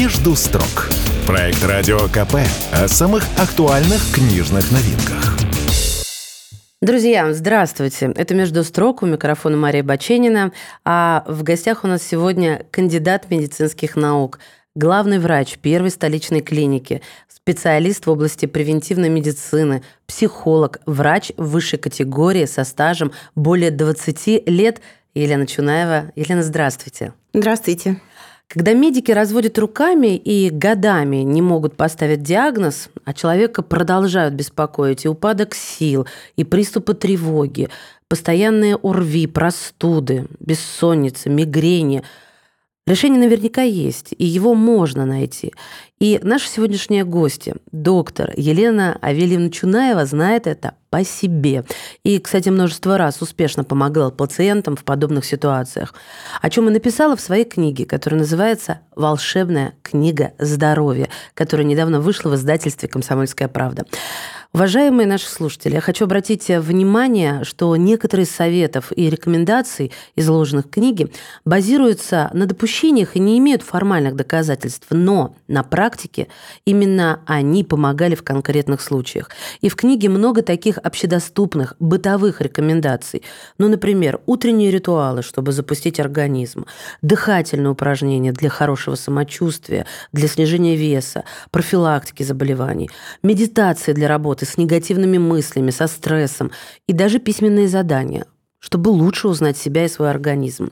«Между строк». Проект «Радио КП» о самых актуальных книжных новинках. Друзья, здравствуйте. Это «Между строк» у микрофона Мария Баченина. А в гостях у нас сегодня кандидат медицинских наук, главный врач первой столичной клиники, специалист в области превентивной медицины, психолог, врач высшей категории со стажем более 20 лет Елена Чунаева. Елена, здравствуйте. Здравствуйте. Когда медики разводят руками и годами не могут поставить диагноз, а человека продолжают беспокоить и упадок сил, и приступы тревоги, постоянные ОРВИ, простуды, бессонница, мигрени – Решение наверняка есть, и его можно найти. И наши сегодняшние гости, доктор Елена Авельевна Чунаева, знает это по себе. И, кстати, множество раз успешно помогала пациентам в подобных ситуациях. О чем и написала в своей книге, которая называется «Волшебная книга здоровья», которая недавно вышла в издательстве «Комсомольская правда». Уважаемые наши слушатели, я хочу обратить внимание, что некоторые советов и рекомендаций, изложенных в книге, базируются на допущениях и не имеют формальных доказательств, но на практике именно они помогали в конкретных случаях. И в книге много таких общедоступных бытовых рекомендаций. Ну, например, утренние ритуалы, чтобы запустить организм, дыхательные упражнения для хорошего самочувствия, для снижения веса, профилактики заболеваний, медитации для работы работы с негативными мыслями, со стрессом и даже письменные задания, чтобы лучше узнать себя и свой организм.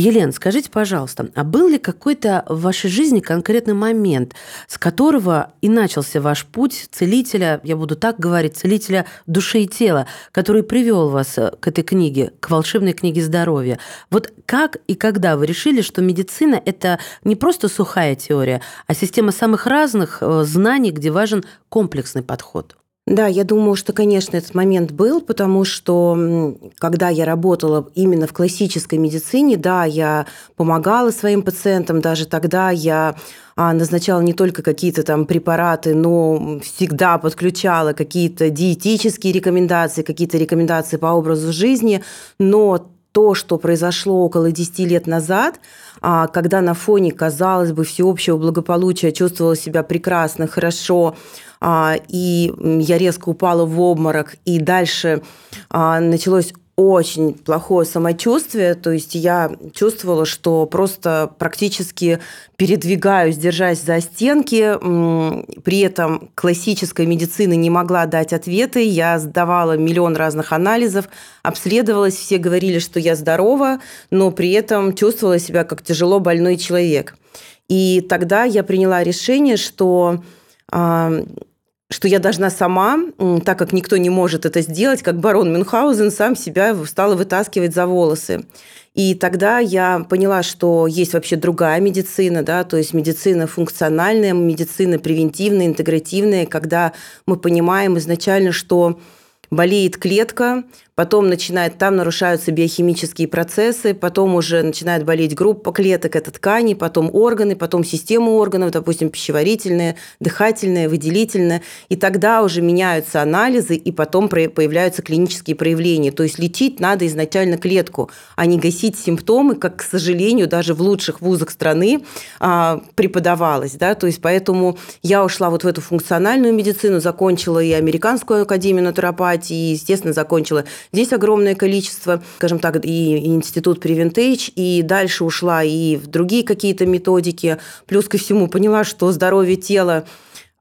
Елена, скажите, пожалуйста, а был ли какой-то в вашей жизни конкретный момент, с которого и начался ваш путь целителя, я буду так говорить, целителя души и тела, который привел вас э, к этой книге, к волшебной книге здоровья? Вот как и когда вы решили, что медицина – это не просто сухая теория, а система самых разных э, знаний, где важен комплексный подход? Да, я думаю, что, конечно, этот момент был, потому что когда я работала именно в классической медицине, да, я помогала своим пациентам, даже тогда я а, назначала не только какие-то там препараты, но всегда подключала какие-то диетические рекомендации, какие-то рекомендации по образу жизни, но то, что произошло около 10 лет назад, а, когда на фоне, казалось бы, всеобщего благополучия чувствовала себя прекрасно, хорошо, а, и я резко упала в обморок, и дальше а, началось очень плохое самочувствие, то есть я чувствовала, что просто практически передвигаюсь, держась за стенки, при этом классическая медицина не могла дать ответы, я сдавала миллион разных анализов, обследовалась, все говорили, что я здорова, но при этом чувствовала себя как тяжело больной человек. И тогда я приняла решение, что что я должна сама, так как никто не может это сделать, как барон Мюнхгаузен сам себя стала вытаскивать за волосы. И тогда я поняла, что есть вообще другая медицина, да, то есть медицина функциональная, медицина превентивная, интегративная, когда мы понимаем изначально, что болеет клетка, потом начинает, там нарушаются биохимические процессы, потом уже начинает болеть группа клеток, это ткани, потом органы, потом система органов, допустим, пищеварительная, дыхательная, выделительная, и тогда уже меняются анализы, и потом появляются клинические проявления. То есть лечить надо изначально клетку, а не гасить симптомы, как, к сожалению, даже в лучших вузах страны а, преподавалось. Да? То есть поэтому я ушла вот в эту функциональную медицину, закончила и Американскую академию натуропатии, и, естественно, закончила Здесь огромное количество, скажем так, и институт Preventage, и дальше ушла и в другие какие-то методики. Плюс ко всему поняла, что здоровье тела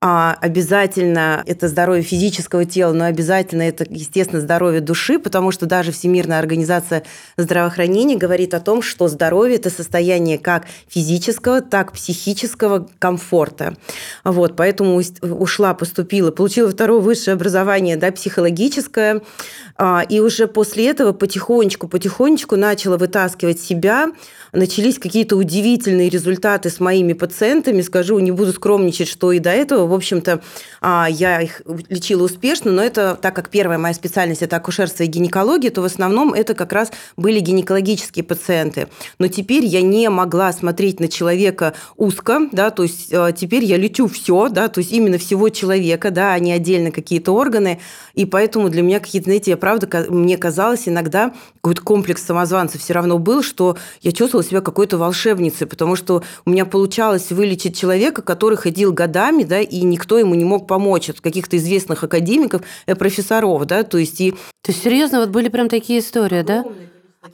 а обязательно это здоровье физического тела, но обязательно это, естественно, здоровье души, потому что даже Всемирная организация здравоохранения говорит о том, что здоровье – это состояние как физического, так психического комфорта. Вот, поэтому ушла, поступила, получила второе высшее образование, да, психологическое, а, и уже после этого потихонечку-потихонечку начала вытаскивать себя, начались какие-то удивительные результаты с моими пациентами. Скажу, не буду скромничать, что и до этого в общем-то, а, я их лечила успешно, но это, так как первая моя специальность – это акушерство и гинекология, то в основном это как раз были гинекологические пациенты. Но теперь я не могла смотреть на человека узко, да, то есть а, теперь я лечу все, да, то есть именно всего человека, да, а не отдельно какие-то органы, и поэтому для меня какие-то, знаете, я правда, мне казалось иногда, какой-то комплекс самозванца все равно был, что я чувствовала себя какой-то волшебницей, потому что у меня получалось вылечить человека, который ходил годами, да, и никто ему не мог помочь от каких-то известных академиков, и профессоров, да, то есть и... То есть, серьезно, вот были прям такие истории, да?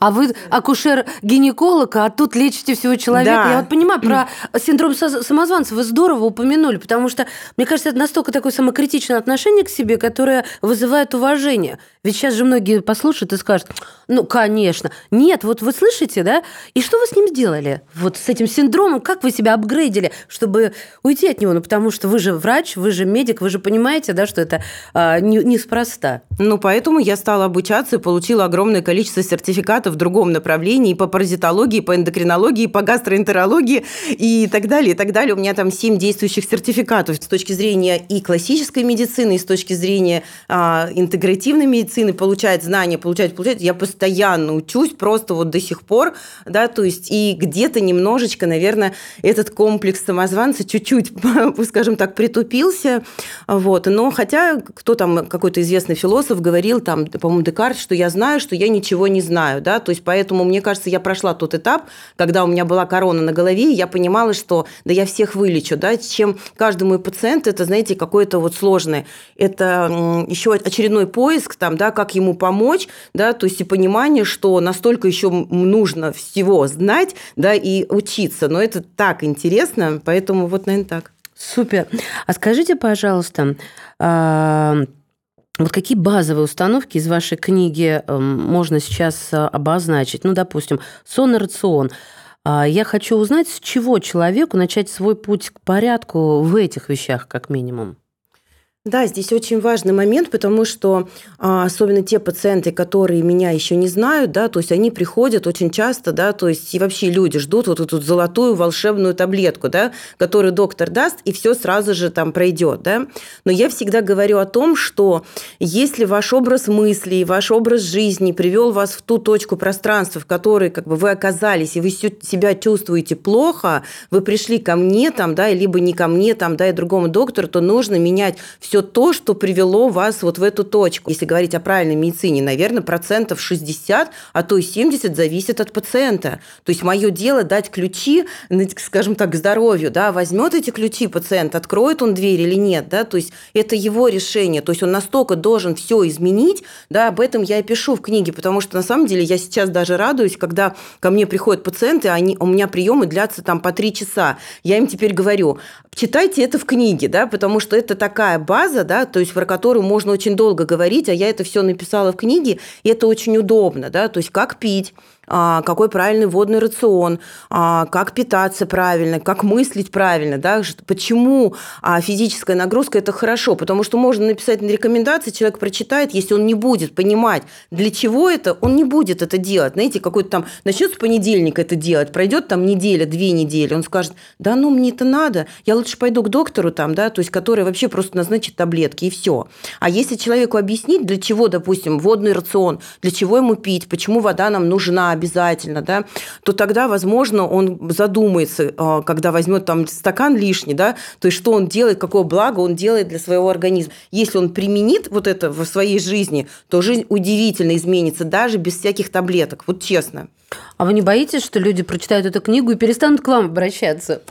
А вы акушер-гинеколог, а тут лечите всего человека. Да. Я вот понимаю, про синдром самозванца вы здорово упомянули, потому что, мне кажется, это настолько такое самокритичное отношение к себе, которое вызывает уважение. Ведь сейчас же многие послушают и скажут, ну, конечно. Нет, вот вы слышите, да? И что вы с ним сделали? Вот с этим синдромом, как вы себя апгрейдили, чтобы уйти от него? Ну, потому что вы же врач, вы же медик, вы же понимаете, да, что это а, не, неспроста. Ну, поэтому я стала обучаться и получила огромное количество сертификатов сертификаты в другом направлении, по паразитологии, по эндокринологии, по гастроэнтерологии и так далее, и так далее. У меня там 7 действующих сертификатов с точки зрения и классической медицины, и с точки зрения а, интегративной медицины, получать знания, получать, получать. Я постоянно учусь, просто вот до сих пор, да, то есть и где-то немножечко, наверное, этот комплекс самозванца чуть-чуть, скажем так, притупился, вот. Но хотя кто там, какой-то известный философ говорил, там, по-моему, Декарт, что я знаю, что я ничего не знаю, да, то есть поэтому, мне кажется, я прошла тот этап, когда у меня была корона на голове, и я понимала, что да я всех вылечу, да, чем каждый мой пациент, это, знаете, какое-то вот сложное, это еще очередной поиск, там, да, как ему помочь, да, то есть и понимание, что настолько еще нужно всего знать, да, и учиться, но это так интересно, поэтому вот, наверное, так. Супер. А скажите, пожалуйста, а, вот какие базовые установки из вашей книги эм, можно сейчас э, обозначить? Ну, допустим, сон и рацион. А, я хочу узнать, с чего человеку начать свой путь к порядку в этих вещах, как минимум. Да, здесь очень важный момент, потому что а, особенно те пациенты, которые меня еще не знают, да, то есть они приходят очень часто, да, то есть и вообще люди ждут вот эту золотую волшебную таблетку, да, которую доктор даст, и все сразу же там пройдет, да. Но я всегда говорю о том, что если ваш образ мыслей, ваш образ жизни привел вас в ту точку пространства, в которой как бы вы оказались, и вы себя чувствуете плохо, вы пришли ко мне там, да, либо не ко мне там, да, и другому доктору, то нужно менять все все то, что привело вас вот в эту точку. Если говорить о правильной медицине, наверное, процентов 60, а то и 70 зависит от пациента. То есть мое дело дать ключи, скажем так, здоровью, да, возьмет эти ключи пациент, откроет он дверь или нет, да, то есть это его решение, то есть он настолько должен все изменить, да, об этом я и пишу в книге, потому что на самом деле я сейчас даже радуюсь, когда ко мне приходят пациенты, они, у меня приемы длятся там по три часа. Я им теперь говорю, читайте это в книге, да, потому что это такая база, фраза, да, то есть про которую можно очень долго говорить, а я это все написала в книге, и это очень удобно, да, то есть как пить, какой правильный водный рацион, а, как питаться правильно, как мыслить правильно, да, почему а, физическая нагрузка – это хорошо, потому что можно написать на рекомендации, человек прочитает, если он не будет понимать, для чего это, он не будет это делать. Знаете, какой-то там начнет с понедельника это делать, пройдет там неделя, две недели, он скажет, да ну мне это надо, я лучше пойду к доктору там, да, то есть который вообще просто назначит таблетки и все. А если человеку объяснить, для чего, допустим, водный рацион, для чего ему пить, почему вода нам нужна, обязательно, да, то тогда, возможно, он задумается, а, когда возьмет там стакан лишний, да, то есть что он делает, какое благо он делает для своего организма. Если он применит вот это в своей жизни, то жизнь удивительно изменится, даже без всяких таблеток, вот честно. А вы не боитесь, что люди прочитают эту книгу и перестанут к вам обращаться?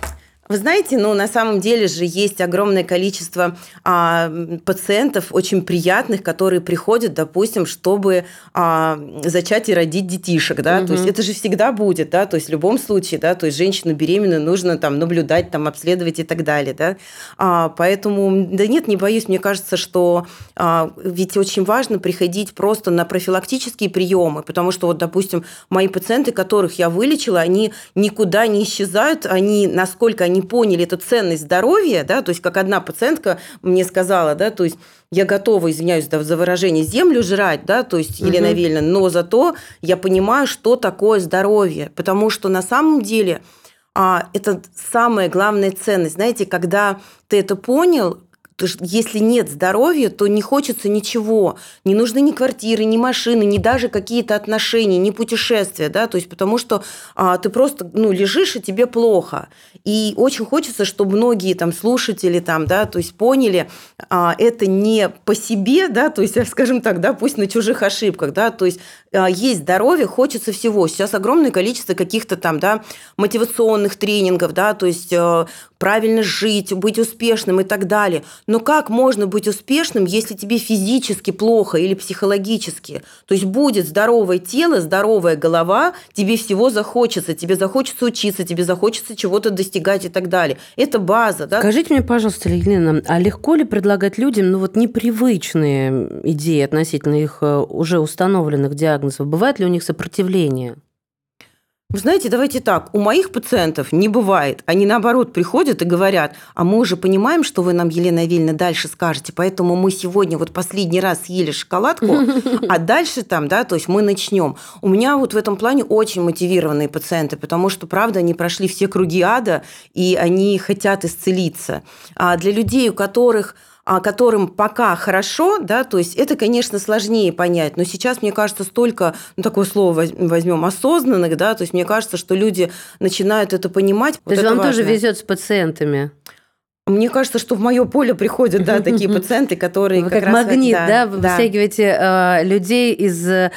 Вы знаете, ну, на самом деле же есть огромное количество а, пациентов, очень приятных, которые приходят, допустим, чтобы а, зачать и родить детишек, да, угу. то есть это же всегда будет, да, то есть в любом случае, да, то есть женщину беременную нужно там наблюдать, там обследовать и так далее, да, а, поэтому, да нет, не боюсь, мне кажется, что а, ведь очень важно приходить просто на профилактические приемы, потому что вот, допустим, мои пациенты, которых я вылечила, они никуда не исчезают, они, насколько они они поняли эту ценность здоровья, да, то есть как одна пациентка мне сказала, да, то есть я готова, извиняюсь за выражение, землю жрать, да, то есть Елена угу. Вильна, но зато я понимаю, что такое здоровье, потому что на самом деле а, это самая главная ценность. Знаете, когда ты это понял, если нет здоровья, то не хочется ничего. Не нужны ни квартиры, ни машины, ни даже какие-то отношения, ни путешествия, да, то есть потому что а, ты просто, ну, лежишь, и тебе плохо. И очень хочется, чтобы многие там слушатели там, да, то есть поняли, а, это не по себе, да, то есть, скажем так, да, пусть на чужих ошибках, да, то есть а, есть здоровье, хочется всего. Сейчас огромное количество каких-то там, да, мотивационных тренингов, да, то есть а, правильно жить, быть успешным и так далее. Но как можно быть успешным, если тебе физически плохо или психологически? То есть будет здоровое тело, здоровая голова, тебе всего захочется, тебе захочется учиться, тебе захочется чего-то достигать и так далее. Это база, да? Скажите мне, пожалуйста, Елена, а легко ли предлагать людям, ну вот непривычные идеи относительно их э, уже установленных диагнозов? Бывает ли у них сопротивление? Вы знаете, давайте так, у моих пациентов не бывает. Они, наоборот, приходят и говорят, а мы уже понимаем, что вы нам, Елена Вильна, дальше скажете, поэтому мы сегодня вот последний раз съели шоколадку, а дальше там, да, то есть мы начнем. У меня вот в этом плане очень мотивированные пациенты, потому что, правда, они прошли все круги ада, и они хотят исцелиться. А для людей, у которых которым пока хорошо, да, то есть это, конечно, сложнее понять, но сейчас, мне кажется, столько, ну, такое слово возьмем, осознанных, да, то есть мне кажется, что люди начинают это понимать. То вот есть вам важно. тоже везет с пациентами? Мне кажется, что в мое поле приходят, да, такие пациенты, которые Вы как, как магнит, раз, да, да, вы да. вытягиваете э, людей из, э,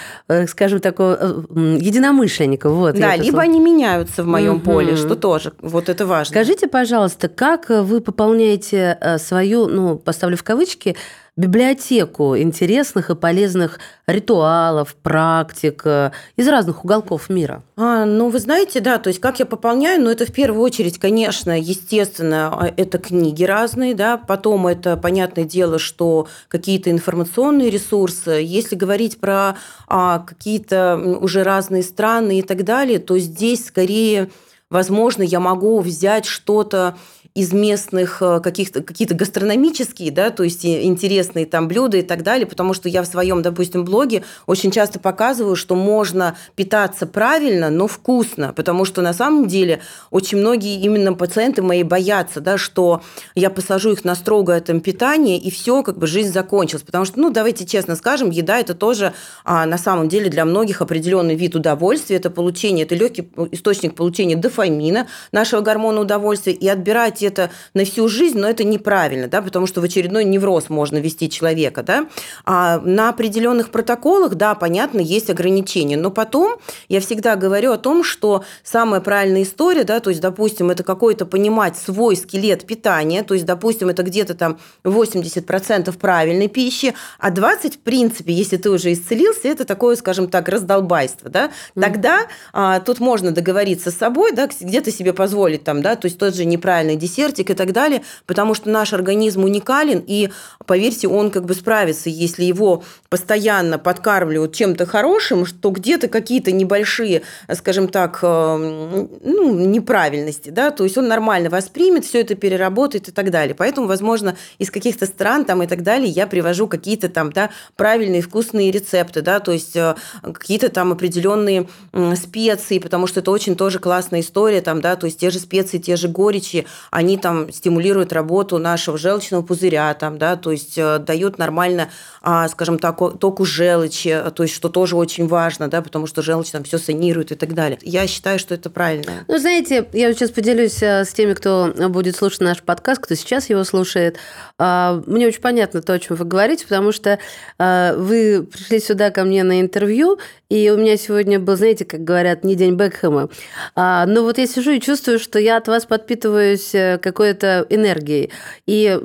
скажем, такого э, единомышленников, вот. Да, либо слово. они меняются в моем угу. поле, что тоже, вот это важно. Скажите, пожалуйста, как вы пополняете э, свою, ну, поставлю в кавычки, библиотеку интересных и полезных ритуалов, практик э, из разных уголков мира? А, ну, вы знаете, да, то есть как я пополняю, ну, это в первую очередь, конечно, естественно, а, это книги разные, да, потом это, понятное дело, что какие-то информационные ресурсы. Если говорить про а, какие-то уже разные страны и так далее, то здесь скорее, возможно, я могу взять что-то из местных э, каких-то какие-то гастрономические, да, то есть интересные там блюда и так далее, потому что я в своем, допустим, блоге очень часто показываю, что можно питаться правильно, но вкусно, потому что на самом деле очень многие именно пациенты мои боятся, да, что я посажу их на строгое там питание и все, как бы жизнь закончилась, потому что, ну, давайте честно скажем, еда это тоже а, на самом деле для многих определенный вид удовольствия, это получение, это легкий источник получения дофамина, нашего гормона удовольствия, и отбирать это на всю жизнь, но это неправильно, да, потому что в очередной невроз можно вести человека, да. А на определенных протоколах, да, понятно, есть ограничения, но потом я всегда говорю о том, что самая правильная история, да, то есть, допустим, это какой-то понимать свой скелет питания, то есть, допустим, это где-то там 80% правильной пищи, а 20, в принципе, если ты уже исцелился, это такое, скажем так, раздолбайство, да, тогда а, тут можно договориться с собой, да, где-то себе позволить там, да, то есть тот же неправильный десерт, десертик и так далее, потому что наш организм уникален, и, поверьте, он как бы справится, если его постоянно подкармливают чем-то хорошим, что где-то какие-то небольшие, скажем так, э, ну, неправильности, да, то есть он нормально воспримет, все это переработает и так далее. Поэтому, возможно, из каких-то стран там и так далее я привожу какие-то там, да, правильные вкусные рецепты, да, то есть э, какие-то там определенные специи, потому что это очень тоже классная история, там, да, то есть те же специи, те же горечи, они там стимулируют работу нашего желчного пузыря, там, да, то есть э, дают нормально, а, скажем так, току желчи, то есть что тоже очень важно, да, потому что желчь там все санирует и так далее. Я считаю, что это правильно. Ну, знаете, я сейчас поделюсь э, с теми, кто будет слушать наш подкаст, кто сейчас его слушает. А, мне очень понятно то, о чем вы говорите, потому что э, вы пришли сюда ко мне на интервью, и у меня сегодня был, знаете, как говорят, не день Бекхэма. А, но вот я сижу и чувствую, что я от вас подпитываюсь какой-то энергией. И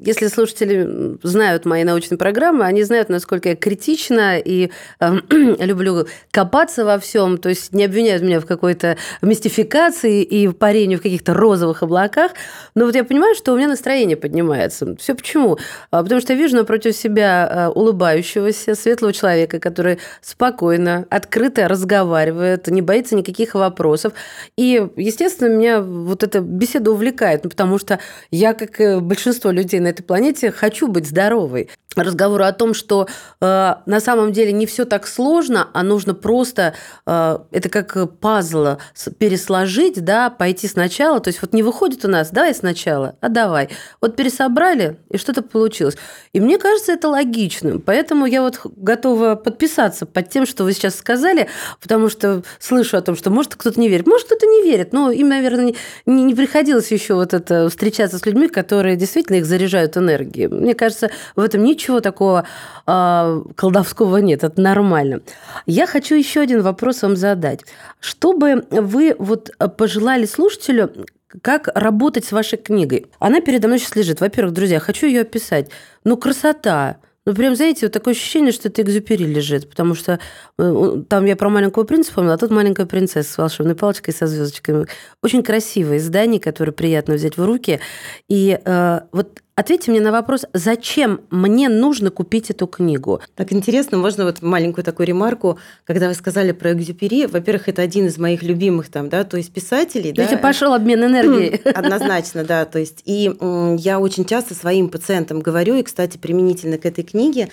если слушатели знают мои научные программы, они знают, насколько я критична и э, люблю копаться во всем, то есть не обвиняют меня в какой-то мистификации и парении в каких-то розовых облаках. Но вот я понимаю, что у меня настроение поднимается. Все почему? А, потому что я вижу напротив себя э, улыбающегося, светлого человека, который спокойно, открыто разговаривает, не боится никаких вопросов, И, естественно, меня вот эта беседа увлекает, ну, потому что я, как большинство людей на этой планете, хочу быть здоровой. Разговоры о том, что э, на самом деле не все так сложно, а нужно просто э, это как пазл пересложить, да, пойти сначала. То есть вот не выходит у нас, давай сначала, а давай. Вот пересобрали, и что-то получилось. И мне кажется, это логичным. Поэтому я вот готова подписаться под тем, что вы сейчас сказали, потому что слышу о том, что может кто-то не верит. Может, кто-то не верит, но им, наверное, не, не приходилось еще вот это встречаться с людьми, которые действительно их заряжают энергией. Мне кажется, в этом ничего такого э, колдовского нет, это нормально. Я хочу еще один вопрос вам задать. Что бы вы вот пожелали слушателю, как работать с вашей книгой? Она передо мной сейчас лежит. Во-первых, друзья, хочу ее описать. Ну, красота, ну, прям, знаете, вот такое ощущение, что это экзюпери лежит, потому что э, там я про маленького принца помнила, а тут маленькая принцесса с волшебной палочкой со звездочками. Очень красивое издание, которое приятно взять в руки. И э, вот Ответьте мне на вопрос, зачем мне нужно купить эту книгу? Так интересно, можно вот маленькую такую ремарку, когда вы сказали про Экзюпери, во-первых, это один из моих любимых там, да, то есть писателей. Видите, да, пошел обмен энергией. Однозначно, да, то есть и я очень часто своим пациентам говорю, и, кстати, применительно к этой книге,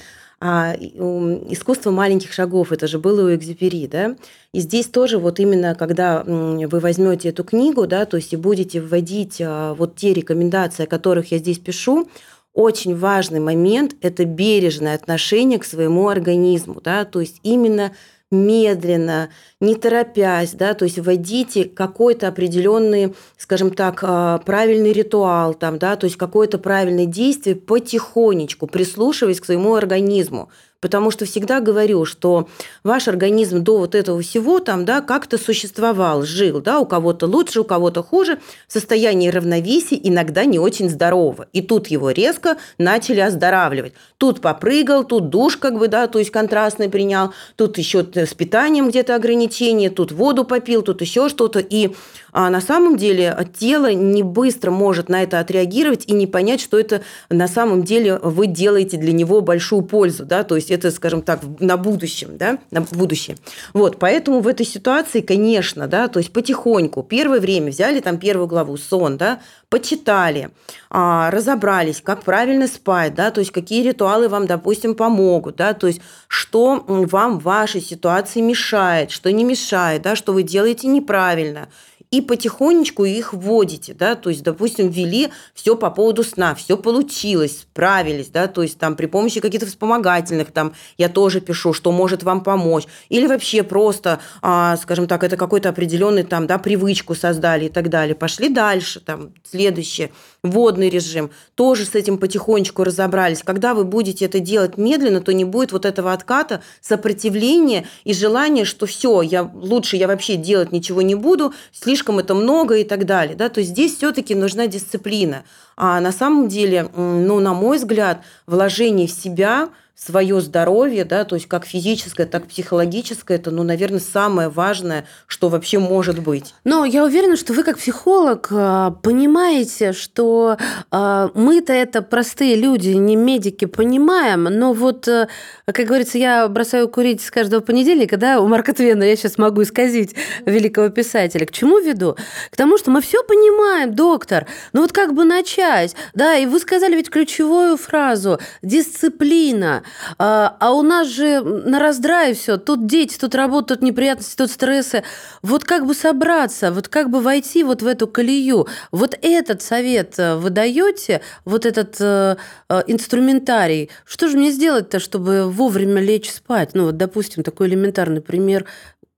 искусство маленьких шагов, это же было у Экзюпери, да, и здесь тоже вот именно, когда вы возьмете эту книгу, да, то есть и будете вводить а, вот те рекомендации, о которых я здесь пишу, очень важный момент – это бережное отношение к своему организму, да, то есть именно медленно, не торопясь, да, то есть вводите какой-то определенный, скажем так, а, правильный ритуал, там, да, то есть какое-то правильное действие потихонечку, прислушиваясь к своему организму. Потому что всегда говорю, что ваш организм до вот этого всего там, да, как-то существовал, жил, да, у кого-то лучше, у кого-то хуже, в состоянии равновесия, иногда не очень здорово. И тут его резко начали оздоравливать. Тут попрыгал, тут душ как бы, да, то есть контрастный принял, тут еще с питанием где-то ограничения, тут воду попил, тут еще что-то. И а на самом деле тело не быстро может на это отреагировать и не понять, что это на самом деле вы делаете для него большую пользу, да, то есть это, скажем так, на будущем, да, на будущее. Вот, поэтому в этой ситуации, конечно, да, то есть потихоньку, первое время взяли там первую главу «Сон», да, почитали, а, разобрались, как правильно спать, да, то есть какие ритуалы вам, допустим, помогут, да, то есть что вам в вашей ситуации мешает, что не мешает, да, что вы делаете неправильно – и потихонечку их вводите, да, то есть, допустим, ввели все по поводу сна, все получилось, справились, да, то есть там при помощи каких-то вспомогательных, там я тоже пишу, что может вам помочь, или вообще просто, а, скажем так, это какой-то определенный там, да, привычку создали и так далее, пошли дальше, там, следующее, водный режим, тоже с этим потихонечку разобрались. Когда вы будете это делать медленно, то не будет вот этого отката, сопротивления и желания, что все, я лучше я вообще делать ничего не буду, слишком слишком это много и так далее. Да? То есть здесь все-таки нужна дисциплина. А на самом деле, ну, на мой взгляд, вложение в себя – свое здоровье, да, то есть как физическое, так и психологическое, это, ну, наверное, самое важное, что вообще может быть. Но я уверена, что вы как психолог а, понимаете, что а, мы-то это простые люди, не медики, понимаем, но вот, э, как говорится, я бросаю курить с каждого понедельника, да, у Марка Твена я сейчас могу исказить великого писателя. К чему веду? К тому, что мы все понимаем, доктор, ну вот как бы начать, да, и вы сказали ведь ключевую фразу – дисциплина. А, а у нас же на раздрае все. Тут дети, тут работа, тут неприятности, тут стрессы. Вот как бы собраться, вот как бы войти вот в эту колею. Вот этот совет э, вы даете, вот этот э, э, инструментарий. Что же мне сделать-то, чтобы вовремя лечь спать? Ну, вот, допустим, такой элементарный пример.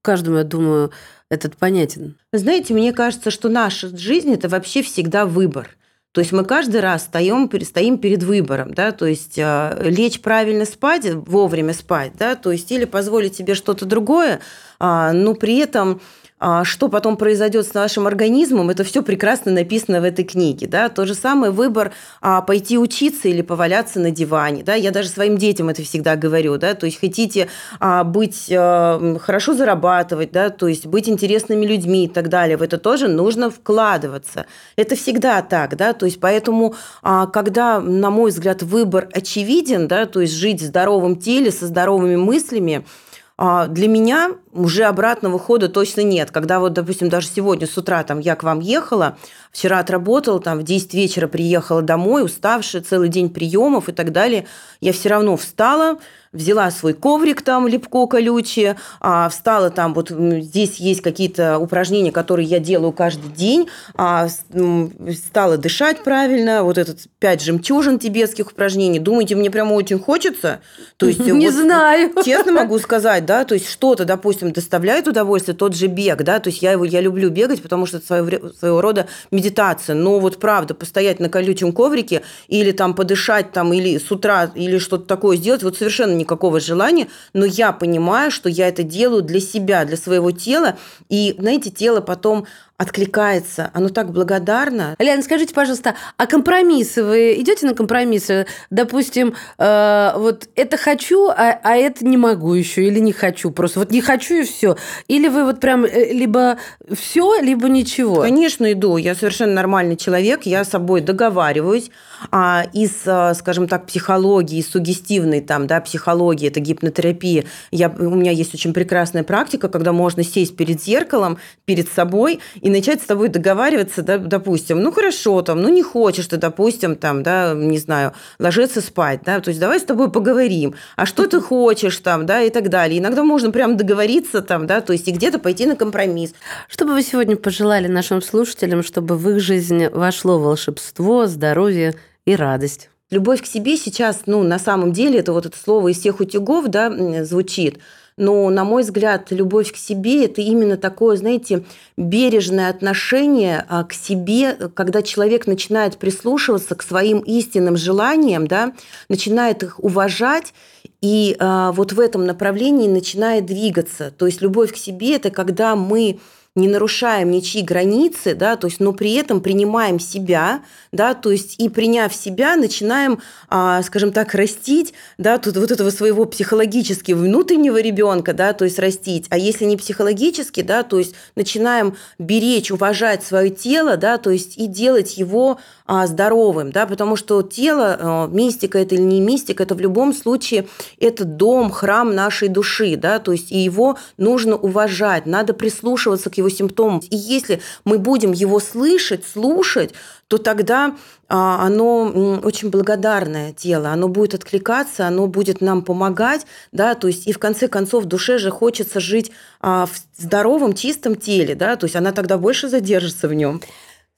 Каждому, я думаю, этот понятен. Знаете, мне кажется, что наша жизнь – это вообще всегда выбор. То есть мы каждый раз стоим, стоим перед выбором, да, то есть э, лечь правильно спать, вовремя спать, да, то есть или позволить себе что-то другое, э, но при этом а что потом произойдет с нашим организмом, это все прекрасно написано в этой книге. Да? То же самое выбор а, пойти учиться или поваляться на диване. Да? Я даже своим детям это всегда говорю. Да? То есть хотите а, быть хорошо зарабатывать, да? то есть быть интересными людьми и так далее. В это тоже нужно вкладываться. Это всегда так. Да? То есть поэтому, когда, на мой взгляд, выбор очевиден, да? то есть жить в здоровом теле, со здоровыми мыслями, а, для меня уже обратного хода точно нет. Когда вот, допустим, даже сегодня с утра там я к вам ехала, вчера отработала, там в 10 вечера приехала домой, уставшая, целый день приемов и так далее, я все равно встала, взяла свой коврик там липко колючее, а, встала там, вот здесь есть какие-то упражнения, которые я делаю каждый день, а, стала дышать правильно, вот этот пять жемчужин тибетских упражнений. Думаете, мне прямо очень хочется? То есть, Не вот, знаю. Честно могу сказать, да, то есть что-то, допустим, доставляет удовольствие, тот же бег, да, то есть я его, я люблю бегать, потому что это своего, своего рода медитация, но вот правда, постоять на колючем коврике или там подышать там, или с утра, или что-то такое сделать, вот совершенно никакого желания, но я понимаю, что я это делаю для себя, для своего тела, и, знаете, тело потом откликается, оно так благодарно. Лена, скажите, пожалуйста, а компромиссы вы идете на компромиссы? Допустим, э, вот это хочу, а, а это не могу еще или не хочу, просто вот не хочу и все. Или вы вот прям э, либо все, либо ничего? Конечно, иду. Я совершенно нормальный человек, я с собой договариваюсь. А из, э, скажем так, психологии, сугестивной там, да, психологии, это гипнотерапия, я, у меня есть очень прекрасная практика, когда можно сесть перед зеркалом, перед собой и начать с тобой договариваться, да, допустим, ну хорошо, там, ну не хочешь ты, допустим, там, да, не знаю, ложиться спать, да, то есть давай с тобой поговорим, а что ты хочешь там, да, и так далее. Иногда можно прям договориться там, да, то есть и где-то пойти на компромисс. Что бы вы сегодня пожелали нашим слушателям, чтобы в их жизнь вошло волшебство, здоровье и радость? Любовь к себе сейчас, ну, на самом деле, это вот это слово из всех утюгов, да, звучит – но, на мой взгляд, любовь к себе – это именно такое, знаете, бережное отношение а, к себе, когда человек начинает прислушиваться к своим истинным желаниям, да, начинает их уважать и а, вот в этом направлении начинает двигаться. То есть любовь к себе – это когда мы не нарушаем ничьи границы, да, то есть, но при этом принимаем себя, да, то есть и приняв себя, начинаем, а, скажем так, растить, да, тут вот этого своего психологически внутреннего ребенка, да, то есть растить, а если не психологически, да, то есть начинаем беречь, уважать свое тело, да, то есть и делать его а, здоровым, да, потому что тело, а, мистика это или не мистика, это в любом случае это дом, храм нашей души, да, то есть и его нужно уважать, надо прислушиваться к его его симптомов. И если мы будем его слышать, слушать, то тогда а, оно очень благодарное тело, оно будет откликаться, оно будет нам помогать, да, то есть и в конце концов душе же хочется жить а, в здоровом, чистом теле, да, то есть она тогда больше задержится в нем.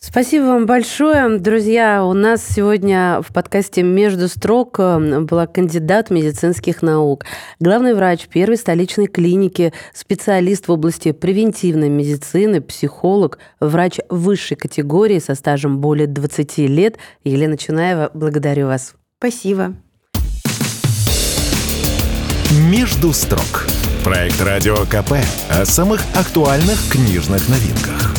Спасибо вам большое. Друзья, у нас сегодня в подкасте «Между строк» э, была кандидат медицинских наук, главный врач первой столичной клиники, специалист в области превентивной медицины, психолог, врач высшей категории со стажем более 20 лет. Елена Чунаева, благодарю вас. Спасибо. «Между строк» – проект Радио КП о самых актуальных книжных новинках –